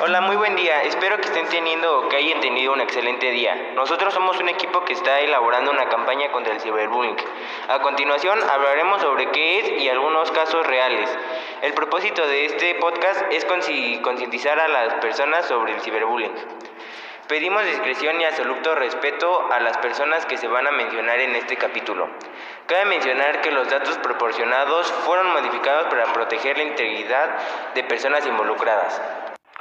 Hola, muy buen día. Espero que estén teniendo o que hayan tenido un excelente día. Nosotros somos un equipo que está elaborando una campaña contra el ciberbullying. A continuación hablaremos sobre qué es y algunos casos reales. El propósito de este podcast es concientizar a las personas sobre el ciberbullying. Pedimos discreción y absoluto respeto a las personas que se van a mencionar en este capítulo. Cabe mencionar que los datos proporcionados fueron modificados para proteger la integridad de personas involucradas.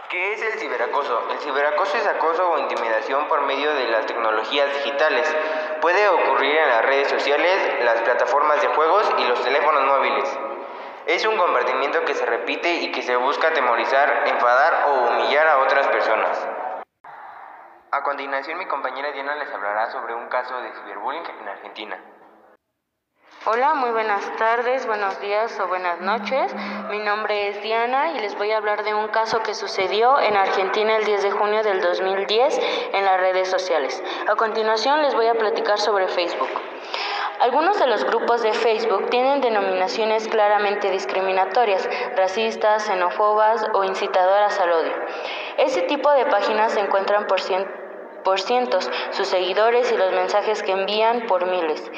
¿Qué es el ciberacoso? El ciberacoso es acoso o intimidación por medio de las tecnologías digitales. Puede ocurrir en las redes sociales, las plataformas de juegos y los teléfonos móviles. Es un comportamiento que se repite y que se busca atemorizar, enfadar o humillar a otras personas. A continuación, mi compañera Diana les hablará sobre un caso de ciberbullying en Argentina. Hola, muy buenas tardes, buenos días o buenas noches. Mi nombre es Diana y les voy a hablar de un caso que sucedió en Argentina el 10 de junio del 2010 en las redes sociales. A continuación les voy a platicar sobre Facebook. Algunos de los grupos de Facebook tienen denominaciones claramente discriminatorias, racistas, xenófobas o incitadoras al odio. Ese tipo de páginas se encuentran por, por cientos, sus seguidores y los mensajes que envían por miles.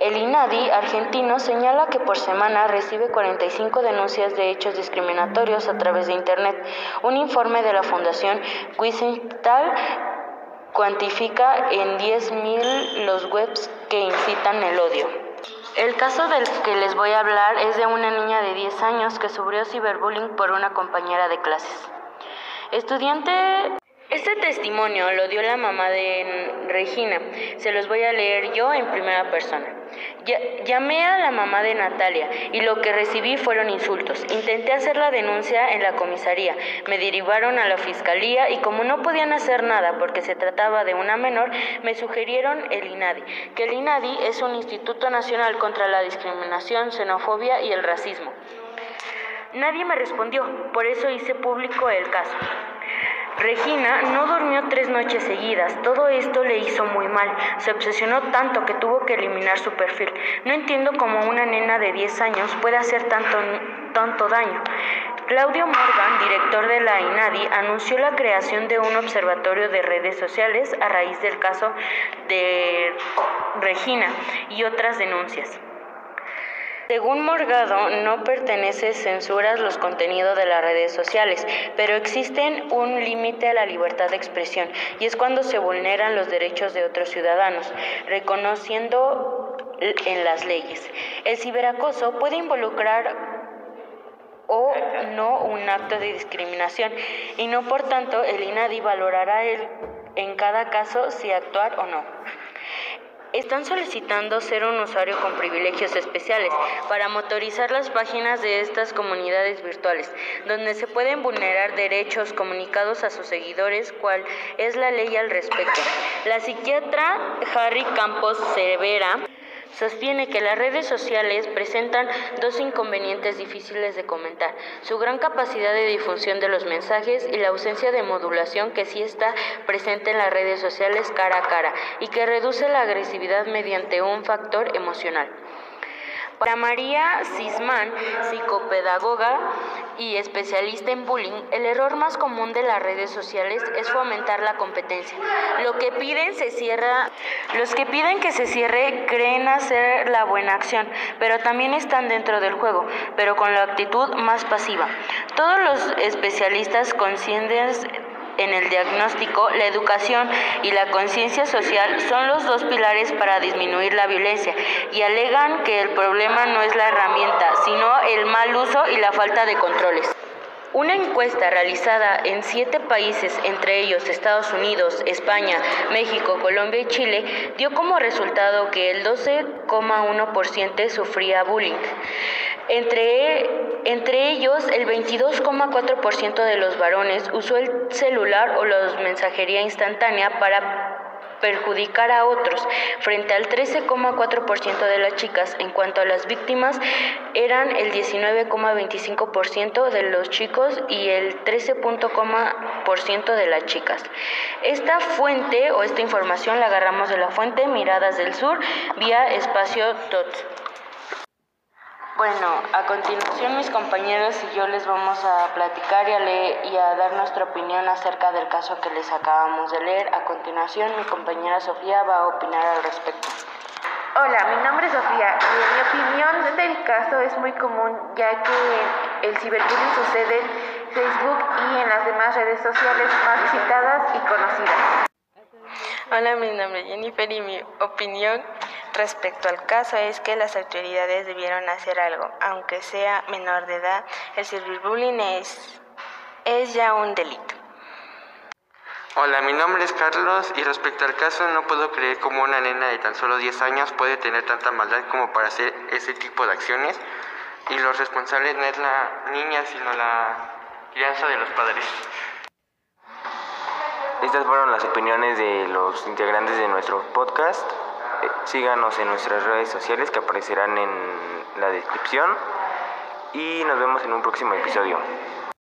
El INADI argentino señala que por semana recibe 45 denuncias de hechos discriminatorios a través de Internet. Un informe de la Fundación Wiesenthal cuantifica en 10.000 los webs que incitan el odio. El caso del que les voy a hablar es de una niña de 10 años que sufrió ciberbullying por una compañera de clases. Estudiante este testimonio lo dio la mamá de Regina. Se los voy a leer yo en primera persona. Llamé a la mamá de Natalia y lo que recibí fueron insultos. Intenté hacer la denuncia en la comisaría. Me derivaron a la fiscalía y como no podían hacer nada porque se trataba de una menor, me sugirieron el INADI, que el INADI es un Instituto Nacional contra la Discriminación, Xenofobia y el Racismo. Nadie me respondió, por eso hice público el caso. Regina no durmió tres noches seguidas. Todo esto le hizo muy mal. Se obsesionó tanto que tuvo que eliminar su perfil. No entiendo cómo una nena de 10 años puede hacer tanto, tanto daño. Claudio Morgan, director de la INADI, anunció la creación de un observatorio de redes sociales a raíz del caso de Regina y otras denuncias. Según Morgado, no pertenece censuras los contenidos de las redes sociales, pero existen un límite a la libertad de expresión y es cuando se vulneran los derechos de otros ciudadanos, reconociendo en las leyes. El ciberacoso puede involucrar o no un acto de discriminación y no por tanto el INADI valorará el, en cada caso si actuar o no. Están solicitando ser un usuario con privilegios especiales para motorizar las páginas de estas comunidades virtuales, donde se pueden vulnerar derechos comunicados a sus seguidores, cual es la ley al respecto. La psiquiatra Harry Campos Severa Sostiene que las redes sociales presentan dos inconvenientes difíciles de comentar, su gran capacidad de difusión de los mensajes y la ausencia de modulación que sí está presente en las redes sociales cara a cara y que reduce la agresividad mediante un factor emocional. Para María Sisman, psicopedagoga y especialista en bullying, el error más común de las redes sociales es fomentar la competencia. Lo que piden se cierra, los que piden que se cierre creen hacer la buena acción, pero también están dentro del juego, pero con la actitud más pasiva. Todos los especialistas conscientes en el diagnóstico, la educación y la conciencia social son los dos pilares para disminuir la violencia y alegan que el problema no es la herramienta, sino el mal uso y la falta de controles. Una encuesta realizada en siete países, entre ellos Estados Unidos, España, México, Colombia y Chile, dio como resultado que el 12,1% sufría bullying. Entre, entre ellos, el 22,4% de los varones usó el celular o la mensajería instantánea para perjudicar a otros, frente al 13,4% de las chicas. En cuanto a las víctimas, eran el 19,25% de los chicos y el 13,% de las chicas. Esta fuente o esta información la agarramos de la fuente Miradas del Sur vía espacio Bueno, a continuación mis compañeros y yo les vamos a platicar y a, leer, y a dar nuestra opinión acerca del caso que les acabamos de leer. A continuación mi compañera Sofía va a opinar al respecto. Hola, mi nombre es Sofía y en mi opinión del caso es muy común ya que el ciberbullying sucede en Facebook y en las demás redes sociales más visitadas y conocidas. Hola, mi nombre es Jennifer y mi opinión respecto al caso es que las autoridades debieron hacer algo. Aunque sea menor de edad, el ciberbullying es, es ya un delito. Hola, mi nombre es Carlos y respecto al caso no puedo creer cómo una nena de tan solo 10 años puede tener tanta maldad como para hacer ese tipo de acciones y los responsables no es la niña sino la crianza de los padres. Estas fueron las opiniones de los integrantes de nuestro podcast. Síganos en nuestras redes sociales que aparecerán en la descripción y nos vemos en un próximo episodio.